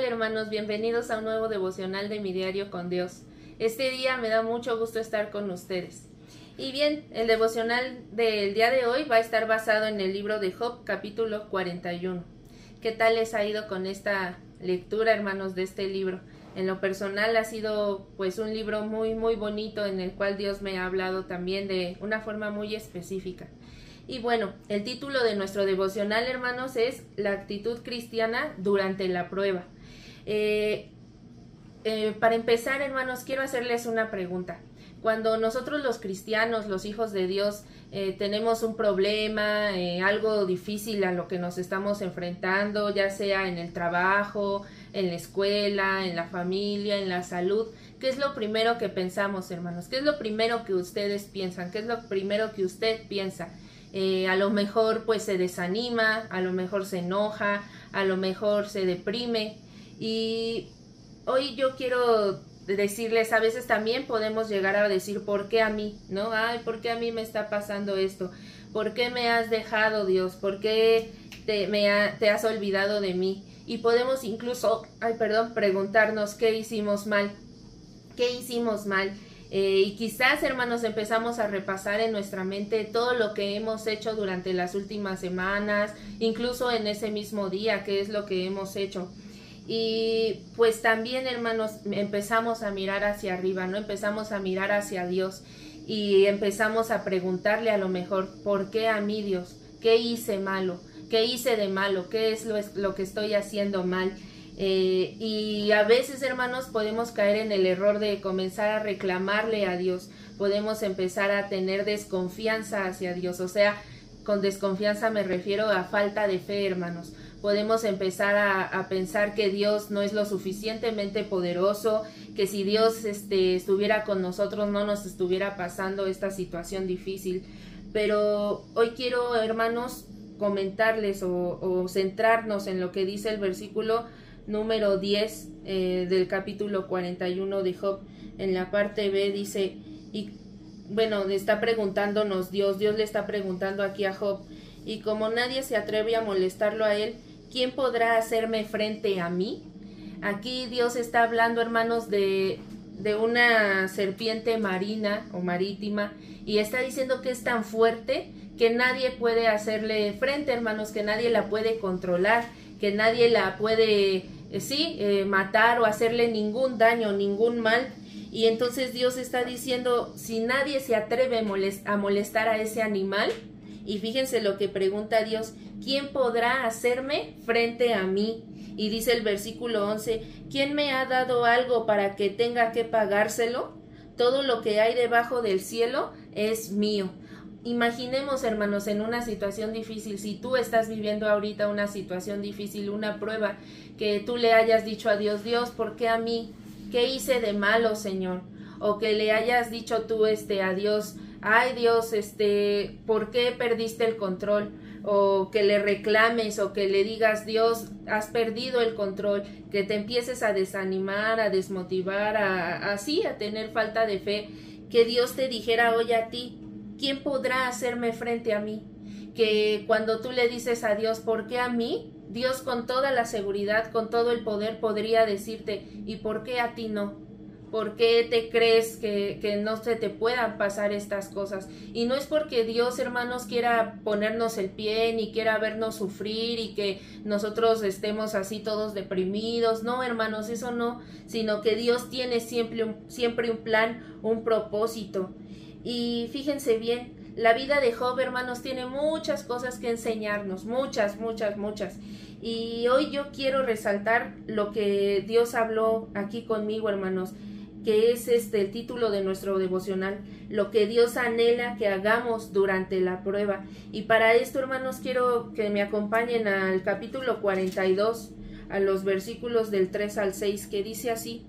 hermanos? Bienvenidos a un nuevo devocional de mi diario con Dios. Este día me da mucho gusto estar con ustedes. Y bien, el devocional del día de hoy va a estar basado en el libro de Job capítulo 41. ¿Qué tal les ha ido con esta lectura hermanos de este libro? En lo personal ha sido pues un libro muy muy bonito en el cual Dios me ha hablado también de una forma muy específica. Y bueno, el título de nuestro devocional, hermanos, es La actitud cristiana durante la prueba. Eh, eh, para empezar, hermanos, quiero hacerles una pregunta. Cuando nosotros los cristianos, los hijos de Dios, eh, tenemos un problema, algo difícil a lo que nos estamos enfrentando, ya sea en el trabajo, en la escuela, en la familia, en la salud, ¿qué es lo primero que pensamos, hermanos? ¿Qué es lo primero que ustedes piensan? ¿Qué es lo primero que usted piensa? Eh, a lo mejor pues se desanima, a lo mejor se enoja, a lo mejor se deprime y hoy yo quiero decirles, a veces también podemos llegar a decir, ¿por qué a mí? ¿No? Ay, ¿por qué a mí me está pasando esto? ¿Por qué me has dejado, Dios? ¿Por qué te, me te has olvidado de mí? Y podemos incluso, ay, perdón, preguntarnos qué hicimos mal. ¿Qué hicimos mal? Eh, y quizás, hermanos, empezamos a repasar en nuestra mente todo lo que hemos hecho durante las últimas semanas, incluso en ese mismo día, qué es lo que hemos hecho. Y pues también, hermanos, empezamos a mirar hacia arriba, ¿no? Empezamos a mirar hacia Dios y empezamos a preguntarle a lo mejor, ¿por qué a mí Dios? ¿Qué hice malo? ¿Qué hice de malo? ¿Qué es lo, lo que estoy haciendo mal? Eh, y a veces, hermanos, podemos caer en el error de comenzar a reclamarle a Dios. Podemos empezar a tener desconfianza hacia Dios. O sea, con desconfianza me refiero a falta de fe, hermanos. Podemos empezar a, pensar que Dios no es lo suficientemente poderoso, que si Dios este, estuviera con nosotros no nos estuviera pasando esta situación difícil. Pero hoy quiero, hermanos, comentarles o, centrarnos en lo que dice el versículo número 10 eh, del capítulo 41 de Job. En la parte B dice, y bueno, está preguntándonos Dios, Dios le está preguntando aquí a Job, y como nadie se atreve a molestarlo a él, ¿quién podrá hacerme frente a mí? Aquí Dios está hablando, hermanos, de, de una serpiente marina o marítima, y está diciendo que es tan fuerte que nadie puede hacerle frente, hermanos, que nadie la puede controlar que nadie la puede, eh, sí, eh, matar o hacerle ningún daño, ningún mal. Y entonces Dios está diciendo, si nadie se atreve a molestar a ese animal, y fíjense lo que pregunta Dios, ¿quién podrá hacerme frente a mí? Y dice el versículo 11, ¿quién me ha dado algo para que tenga que pagárselo? Todo lo que hay debajo del cielo es mío. Imaginemos, hermanos, en una situación difícil, si tú estás viviendo ahorita una situación difícil, una prueba, que tú le hayas dicho a Dios, Dios, ¿por qué a mí? ¿Qué hice de malo, Señor? O que le hayas dicho tú este a Dios, ay Dios, este, ¿por qué perdiste el control? O que le reclames o que le digas, Dios, has perdido el control, que te empieces a desanimar, a desmotivar, a así, a tener falta de fe, que Dios te dijera hoy a ti, ¿quién podrá hacerme frente a mí? Que cuando tú le dices a Dios, ¿por qué a mí? Dios con toda la seguridad, con todo el poder podría decirte, ¿y por qué a ti no? ¿Por qué te crees que, que, no se te puedan pasar estas cosas? Y no es porque Dios, hermanos, quiera ponernos el pie ni quiera vernos sufrir y que nosotros estemos así todos deprimidos. No, hermanos, eso no, sino que Dios tiene siempre siempre un plan, un propósito. Y fíjense bien, la vida de Job, hermanos, tiene muchas cosas que enseñarnos, muchas, muchas, muchas. Y hoy yo quiero resaltar lo que Dios habló aquí conmigo, hermanos, que es este el título de nuestro devocional, lo que Dios anhela que hagamos durante la prueba. Y para esto, hermanos, quiero que me acompañen al capítulo 42, a los versículos del 3 al 6, que dice así: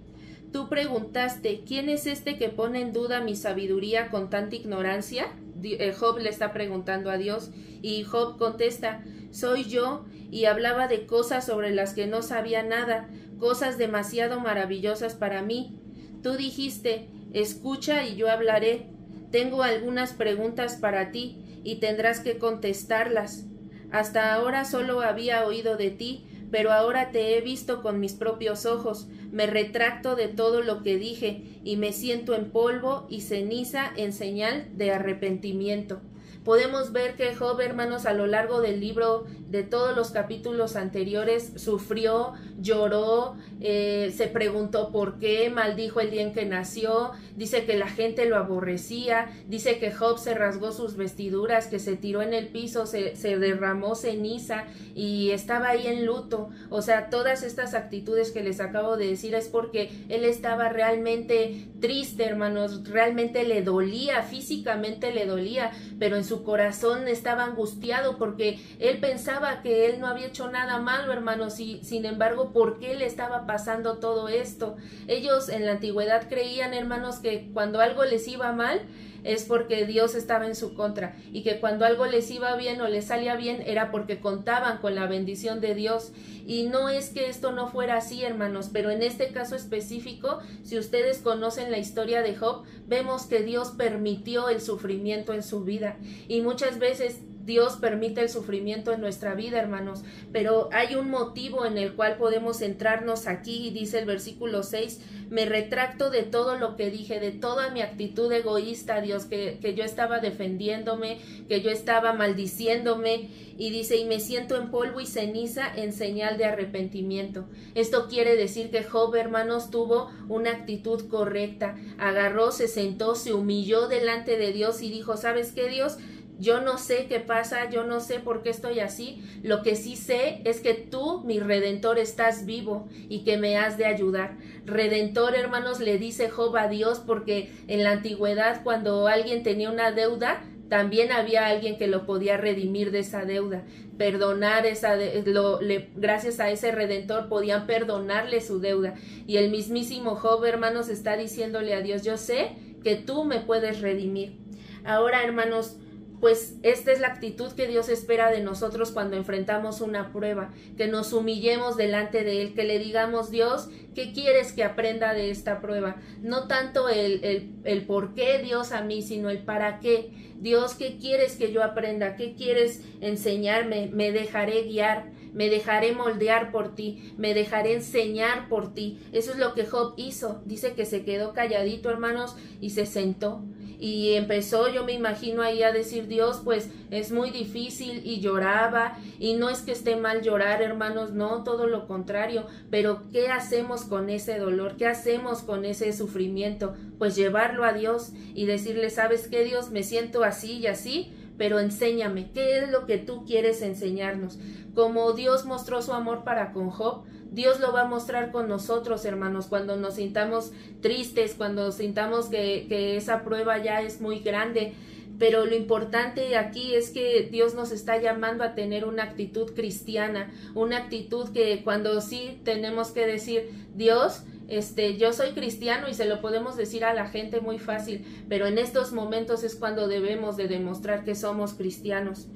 Tú preguntaste, ¿quién es este que pone en duda mi sabiduría con tanta ignorancia? Eh, Job le está preguntando a Dios y Job contesta, soy yo y hablaba de cosas sobre las que no sabía nada, cosas demasiado maravillosas para mí. Tú dijiste, escucha y yo hablaré. Tengo algunas preguntas para ti y tendrás que contestarlas. Hasta ahora solo había oído de ti, pero ahora te he visto con mis propios ojos, me retracto de todo lo que dije, y me siento en polvo y ceniza en señal de arrepentimiento. Podemos ver que Job, hermanos, a lo largo del libro, de todos los capítulos anteriores, sufrió, lloró, eh, se preguntó por qué, maldijo el día en que nació, dice que la gente lo aborrecía, dice que Job se rasgó sus vestiduras, que se tiró en el piso, se, se derramó ceniza y estaba ahí en luto. O sea, todas estas actitudes que les acabo de decir es porque él estaba realmente triste, hermanos, realmente le dolía, físicamente le dolía, pero en su corazón estaba angustiado porque él pensaba que él no había hecho nada malo, hermanos, y sin embargo, ¿por qué le estaba pasando todo esto? Ellos en la antigüedad creían, hermanos, que cuando algo les iba mal, es porque Dios estaba en su contra y que cuando algo les iba bien o les salía bien era porque contaban con la bendición de Dios. Y no es que esto no fuera así, hermanos, pero en este caso específico, si ustedes conocen la historia de Job, vemos que Dios permitió el sufrimiento en su vida y muchas veces Dios permite el sufrimiento en nuestra vida, hermanos, pero hay un motivo en el cual podemos centrarnos aquí y dice el versículo 6, me retracto de todo lo que dije, de toda mi actitud egoísta, Dios, que, que yo estaba defendiéndome, que yo estaba maldiciéndome y dice, y me siento en polvo y ceniza en señal de arrepentimiento. Esto quiere decir que Job, hermanos, tuvo una actitud correcta, agarró, se sentó, se humilló delante de Dios y dijo, ¿sabes qué, Dios? Yo no sé qué pasa, yo no sé por qué estoy así. Lo que sí sé es que tú, mi redentor, estás vivo y que me has de ayudar. Redentor, hermanos, le dice Job a Dios porque en la antigüedad cuando alguien tenía una deuda, también había alguien que lo podía redimir de esa deuda, perdonar esa lo, le, gracias a ese redentor podían perdonarle su deuda. Y el mismísimo Job, hermanos, está diciéndole a Dios, yo sé que tú me puedes redimir. Ahora, hermanos, pues esta es la actitud que Dios espera de nosotros cuando enfrentamos una prueba, que nos humillemos delante de Él, que le digamos, Dios, ¿qué quieres que aprenda de esta prueba? No tanto el, el, el por qué Dios a mí, sino el para qué. Dios, ¿qué quieres que yo aprenda? ¿Qué quieres enseñarme? Me dejaré guiar me dejaré moldear por ti, me dejaré enseñar por ti. Eso es lo que Job hizo. Dice que se quedó calladito, hermanos, y se sentó y empezó yo me imagino ahí a decir Dios pues es muy difícil y lloraba. Y no es que esté mal llorar hermanos no todo lo contrario. Pero qué hacemos con ese dolor qué hacemos con ese sufrimiento pues llevarlo a Dios y decirle sabes qué Dios me siento así y así pero enséñame, ¿qué es lo que tú quieres enseñarnos? Como Dios mostró su amor para con Job, Dios lo va a mostrar con nosotros, hermanos, cuando nos sintamos tristes, cuando sintamos que, que esa prueba ya es muy grande. Pero lo importante aquí es que Dios nos está llamando a tener una actitud cristiana, una actitud que cuando sí tenemos que decir, Dios, este, yo soy cristiano y se lo podemos decir a la gente muy fácil, pero en estos momentos es cuando debemos de demostrar que somos cristianos.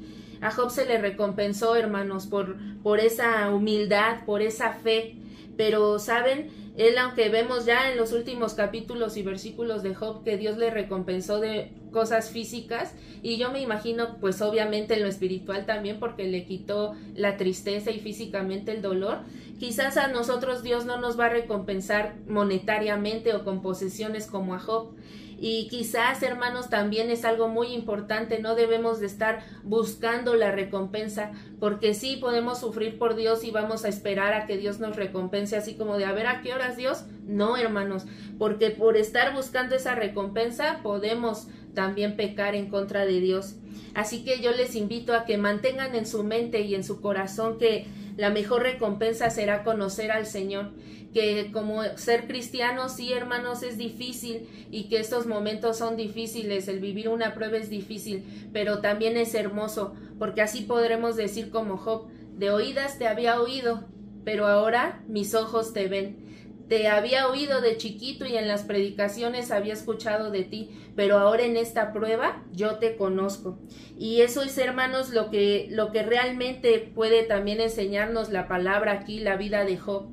A Job se le recompensó, hermanos, por, por esa humildad, por esa fe, pero, ¿saben? Él, aunque vemos ya en los últimos capítulos y versículos de Job que Dios le recompensó de cosas físicas, y yo me imagino, pues obviamente en lo espiritual también, porque le quitó la tristeza y físicamente el dolor, quizás a nosotros Dios no nos va a recompensar monetariamente o con posesiones como a Job, y quizás, hermanos, también es algo muy importante, no debemos de estar buscando la recompensa, porque sí podemos sufrir por Dios y vamos a esperar a que Dios nos recompense así como de a ver a qué horas Dios. No, hermanos, porque por estar buscando esa recompensa podemos también pecar en contra de Dios. Así que yo les invito a que mantengan en su mente y en su corazón que la mejor recompensa será conocer al Señor, que como ser cristianos, sí hermanos, es difícil y que estos momentos son difíciles, el vivir una prueba es difícil, pero también es hermoso, porque así podremos decir como Job, de oídas te había oído, pero ahora mis ojos te ven. Te había oído de chiquito y en las predicaciones había escuchado de ti, pero ahora en esta prueba yo te conozco. Y eso es, hermanos, lo que, lo que realmente puede también enseñarnos la palabra aquí, la vida de Job,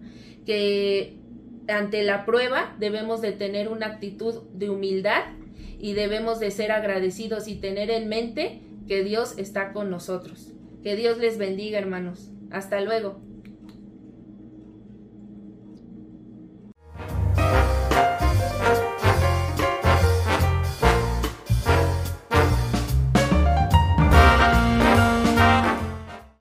que ante la prueba debemos de tener una actitud de humildad y debemos de ser agradecidos y tener en mente que Dios está con nosotros. Que Dios les bendiga, hermanos. Hasta luego.